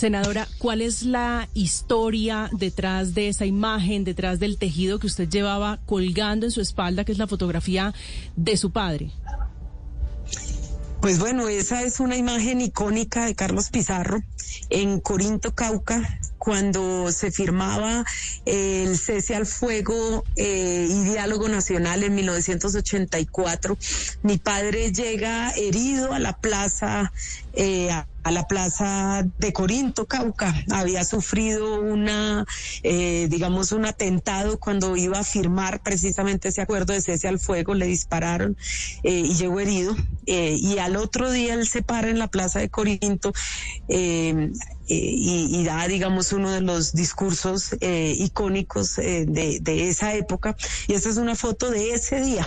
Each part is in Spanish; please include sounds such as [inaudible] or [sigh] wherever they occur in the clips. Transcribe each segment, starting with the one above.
Senadora, ¿cuál es la historia detrás de esa imagen, detrás del tejido que usted llevaba colgando en su espalda, que es la fotografía de su padre? Pues bueno, esa es una imagen icónica de Carlos Pizarro en Corinto, Cauca, cuando se firmaba el cese al fuego eh, y diálogo nacional en 1984. Mi padre llega herido a la plaza. Eh, a la plaza de Corinto, Cauca. Había sufrido una, eh, digamos, un atentado cuando iba a firmar precisamente ese acuerdo de cese al fuego, le dispararon eh, y llegó herido. Y al otro día él se para en la plaza de Corinto y, y, da, digamos, uno de los discursos icónicos de, de, esa época. Y esta es una foto de ese día,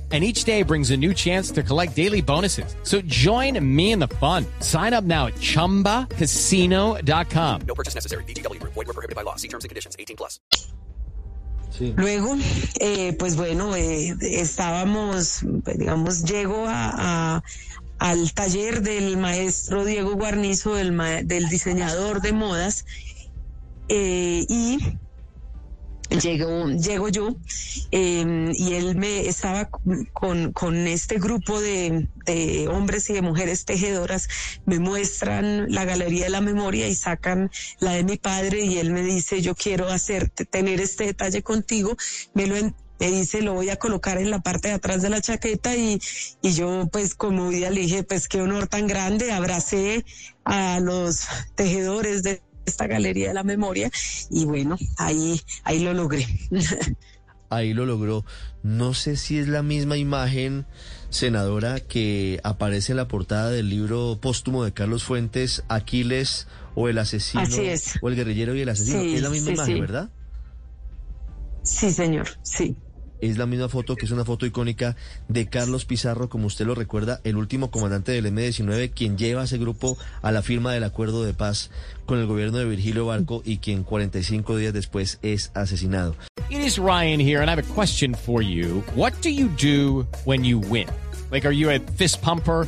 and each day brings a new chance to collect daily bonuses. So join me in the fun. Sign up now at ChumbaCasino.com. No purchase necessary. BGW. Void were prohibited by law. See terms and conditions. 18 plus. Sí. Luego, eh, pues bueno, eh, estábamos, digamos, llego a, a, al taller del maestro Diego Guarnizo, del, del diseñador de modas, eh, y llego, llego yo eh, y él me estaba con, con este grupo de, de, hombres y de mujeres tejedoras, me muestran la galería de la memoria y sacan la de mi padre y él me dice, yo quiero hacerte, tener este detalle contigo, me lo me dice, lo voy a colocar en la parte de atrás de la chaqueta y, y yo pues como vida le dije, pues qué honor tan grande, abracé a los tejedores de esta galería de la memoria y bueno, ahí, ahí lo logré. [laughs] ahí lo logró. No sé si es la misma imagen, senadora, que aparece en la portada del libro póstumo de Carlos Fuentes, Aquiles o el asesino, o el guerrillero y el asesino. es la misma imagen, ¿verdad? Sí, señor, sí es la misma foto que es una foto icónica de Carlos Pizarro, como usted lo recuerda, el último comandante del M-19, quien lleva a ese grupo a la firma del acuerdo de paz con el gobierno de Virgilio Barco y quien 45 días después es asesinado. It is Ryan here and I have a question for you. What do you do when you win? Like, are you a fist pumper?